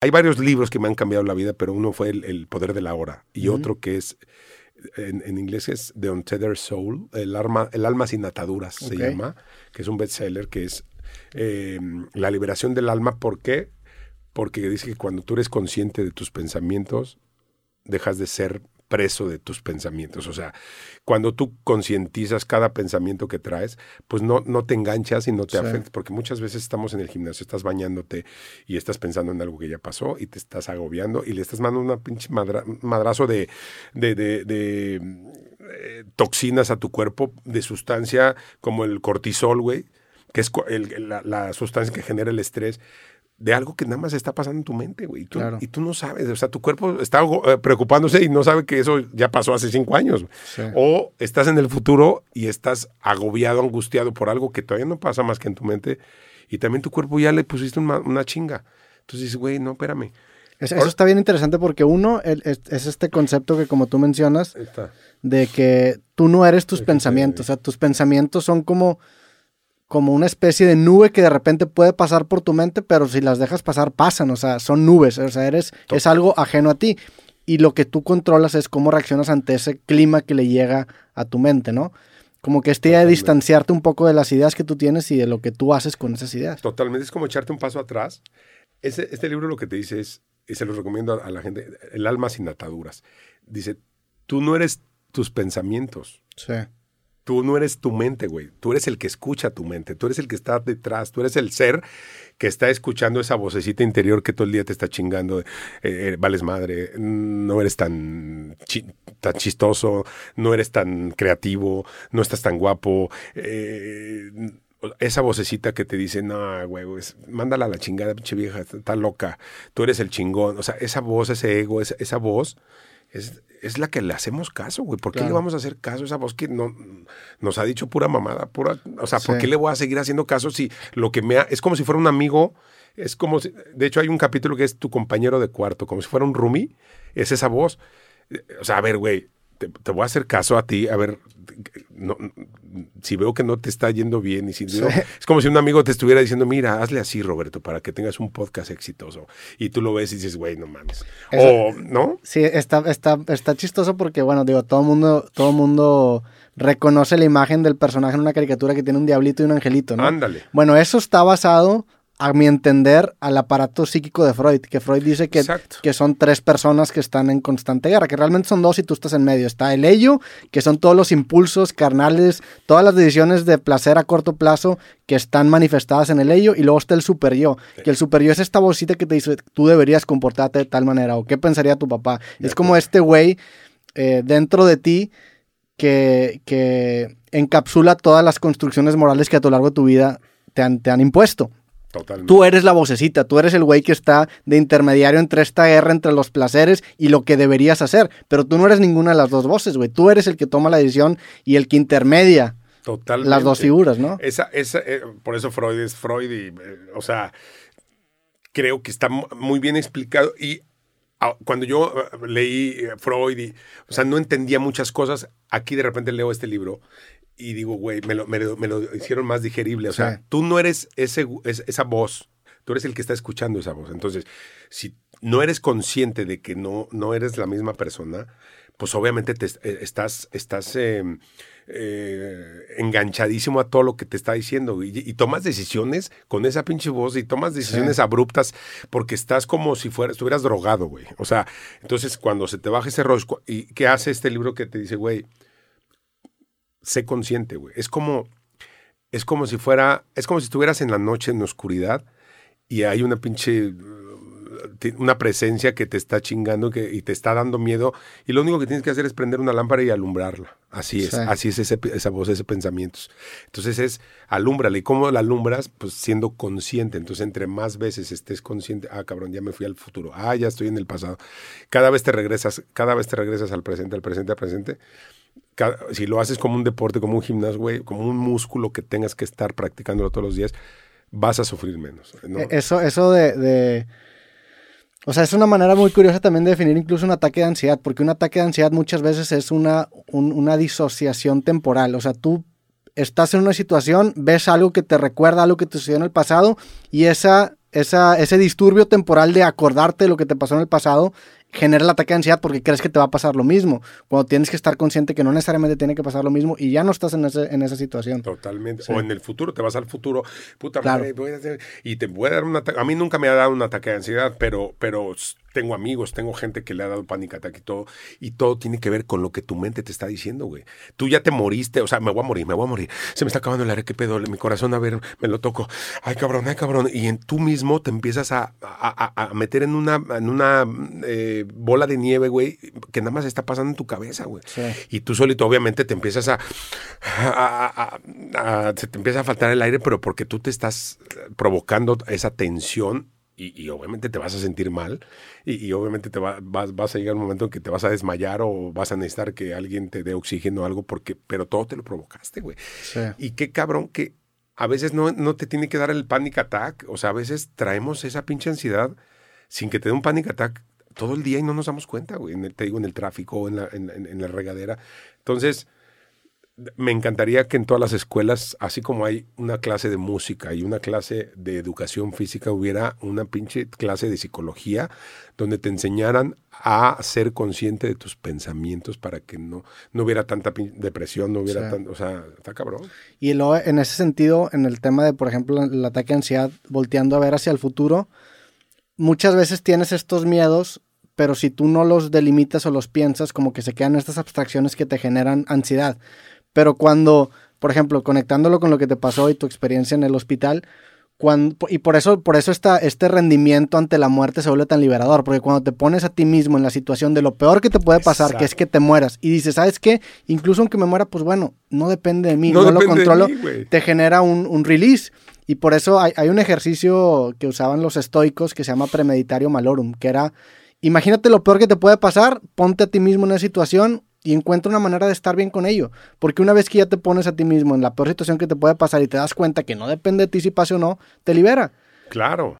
hay varios libros que me han cambiado la vida, pero uno fue El, Poder de la Hora y otro que es, en, inglés es The Untethered Soul, el, arma, el alma sin ataduras se llama, que es un bestseller, que es eh, la liberación del alma. ¿Por qué? Porque dice que cuando tú eres consciente de tus pensamientos, dejas de ser preso de tus pensamientos. O sea, cuando tú concientizas cada pensamiento que traes, pues no, no te enganchas y no te afectas, porque muchas veces estamos en el gimnasio, estás bañándote y estás pensando en algo que ya pasó y te estás agobiando y le estás mandando una pinche madrazo de, de, de, eh, toxinas a tu cuerpo, de sustancia como el cortisol, güey, que es la, la sustancia que genera el estrés de algo que nada más está pasando en tu mente, güey. Y tú, no sabes, o sea, tu cuerpo está eh, preocupándose y no sabe que eso ya pasó hace cinco años. O estás en el futuro y estás agobiado, angustiado por algo que todavía no pasa más que en tu mente y también tu cuerpo ya le pusiste una, chinga. Entonces dices, güey, no, espérame. eso está bien interesante porque uno es, este concepto que como tú mencionas, de que tú no eres tus pensamientos, o sea, tus pensamientos son como como una especie de nube que de repente puede pasar por tu mente, pero si las dejas pasar, pasan, o sea, son nubes, o sea, eres, es algo ajeno a ti. Y lo que tú controlas es cómo reaccionas ante ese clima que le llega a tu mente, ¿no? Como que este de distanciarte un poco de las ideas que tú tienes y de lo que tú haces con esas ideas. Totalmente, es como echarte un paso atrás. este libro lo que te dice es, y se lo recomiendo a la gente, El alma sin ataduras. Dice, tú no eres tus pensamientos. Sí. Tú no eres tu mente, güey. Tú eres el que escucha tu mente. Tú eres el que está detrás. Tú eres el ser que está escuchando esa vocecita interior que todo el día te está chingando. Eh, eh, vales madre. No eres tan, tan, chistoso. No eres tan creativo. No estás tan guapo. Eh, esa vocecita que te dice, no, güey, mándala a la chingada, pinche vieja, está loca. Tú eres el chingón. O sea, esa voz, ese ego, esa, esa voz es, es la que le hacemos caso, güey. ¿Por qué le vamos a hacer caso a esa voz que no, nos ha dicho pura mamada? Pura, o sea, ¿por qué le voy a seguir haciendo caso si lo que me ha, es como si fuera un amigo? Es como si, de hecho hay un capítulo que es tu compañero de cuarto, como si fuera un roomie, es esa voz. O sea, a ver, güey, te, voy a hacer caso a ti, a ver, no, si veo que no te está yendo bien y si es como si un amigo te estuviera diciendo, mira, hazle así, Roberto, para que tengas un podcast exitoso. Y tú lo ves y dices, güey, no mames. o, ¿no? Sí, está, está, está chistoso porque, bueno, digo, todo mundo, todo mundo reconoce la imagen del personaje en una caricatura que tiene un diablito y un angelito, ¿no? Ándale. Bueno, eso está basado a mi entender, al aparato psíquico de Freud, que Freud dice que, que, son tres personas que están en constante guerra, que realmente son dos y tú estás en medio. Está el ello, que son todos los impulsos carnales, todas las decisiones de placer a corto plazo que están manifestadas en el ello, y luego está el super yo, que el super yo es esta vocita que te dice, tú deberías comportarte de tal manera, o qué pensaría tu papá. es como este güey eh, dentro de ti que, que encapsula todas las construcciones morales que a lo largo de tu vida te han, te han impuesto. Tú eres la vocecita, tú eres el güey que está de intermediario entre esta guerra entre los placeres y lo que deberías hacer. Pero tú no eres ninguna de las dos voces, güey. Tú eres el que toma la decisión y el que intermedia las dos figuras, ¿no? Esa, esa, eh, por eso Freud es Freud y, eh, o sea, creo que está muy bien explicado y ah, cuando yo eh, leí Freud y, o sea, no entendía muchas cosas, aquí de repente leo este libro y digo, güey, me lo, me, lo, hicieron más digerible. O sea, tú no eres ese, esa voz, tú eres el que está escuchando esa voz. Entonces, si no eres consciente de que no, no eres la misma persona, pues obviamente te, eh, estás, estás em, eh, enganchadísimo a todo lo que te está diciendo y, tomas decisiones con esa pinche voz y tomas decisiones abruptas porque estás como si fuera, estuvieras drogado, güey. O sea, entonces cuando se te baja ese rosco, ¿y qué hace este libro que te dice, güey? Sé consciente, güey. Es como, es como si fuera, es como si estuvieras en la noche en la oscuridad y hay una pinche, una presencia que te está chingando que, y te está dando miedo y lo único que tienes que hacer es prender una lámpara y alumbrarla. Así es, así es esa voz, ese pensamiento. Entonces es, alúmbrala. ¿Y cómo la alumbras? Pues siendo consciente. Entonces entre más veces estés consciente, ah, cabrón, ya me fui al futuro, ah, ya estoy en el pasado. Cada vez te regresas, cada vez te regresas al presente, al presente, al presente si lo haces como un deporte, como un gimnasio, como un músculo que tengas que estar practicándolo todos los días, vas a sufrir menos. E, eso, eso de, O sea, es una manera muy curiosa también de definir incluso un ataque de ansiedad, porque un ataque de ansiedad muchas veces es una, una disociación temporal. O sea, tú estás en una situación, ves algo que te recuerda algo que te sucedió en el pasado y esa esa, ese disturbio temporal de acordarte de lo que te pasó en el pasado genera el ataque de ansiedad porque crees que te va a pasar lo mismo, cuando tienes que estar consciente que no necesariamente tiene que pasar lo mismo y ya no estás en, ese, en esa situación. Totalmente. O en el futuro, te vas al futuro, puta madre, voy a hacer, y te voy a dar un ataque. A mí nunca me ha dado un ataque de ansiedad, pero, pero tengo amigos, tengo gente que le ha dado pánico ataque y todo, y todo tiene que ver con lo que tu mente te está diciendo, güey. Tú ya te moriste, o sea, me voy a morir, me voy a morir. Se me está acabando el aire, qué pedo, mi corazón, a ver, me lo toco. Ay, cabrón, ay, cabrón. Y en tú mismo te empiezas a, a, meter en una, en una eh, bola de nieve, güey, que nada más está pasando en tu cabeza, güey. Y tú solito, obviamente, te empiezas a, Se te empieza a faltar el aire, pero porque tú te estás provocando esa tensión y, obviamente te vas a sentir mal y, obviamente te vas, vas, a llegar un momento en que te vas a desmayar o vas a necesitar que alguien te dé oxígeno o algo, porque, pero todo te lo provocaste, güey. Y qué cabrón que a veces no, no te tiene que dar el panic attack, o sea, a veces traemos esa pinche ansiedad sin que te dé un panic attack todo el día y no nos damos cuenta, güey, te digo, en el tráfico, en la, en, en la regadera. Entonces, me encantaría que en todas las escuelas, así como hay una clase de música y una clase de educación física, hubiera una pinche clase de psicología donde te enseñaran a ser consciente de tus pensamientos para que no, no hubiera tanta depresión, no hubiera tanto, o sea, está cabrón. Y luego, en ese sentido, en el tema de, por ejemplo, el ataque de ansiedad, volteando a ver hacia el futuro, muchas veces tienes estos miedos pero si tú no los delimitas o los piensas, como que se quedan estas abstracciones que te generan ansiedad. Pero cuando, por ejemplo, conectándolo con lo que te pasó y tu experiencia en el hospital, cuando, y por eso, por eso esta, este rendimiento ante la muerte se vuelve tan liberador, porque cuando te pones a ti mismo en la situación de lo peor que te puede pasar, que es que te mueras, y dices, ¿sabes qué? Incluso aunque me muera, pues bueno, no depende de mí, no, lo controlo, te genera un, un, release. Y por eso hay, hay, un ejercicio que usaban los estoicos que se llama premeditario malorum, que era, imagínate lo peor que te puede pasar, ponte a ti mismo en esa situación, y encuentra una manera de estar bien con ello. Porque una vez que ya te pones a ti mismo en la peor situación que te puede pasar y te das cuenta que no depende de ti si pase o no, te libera. Claro.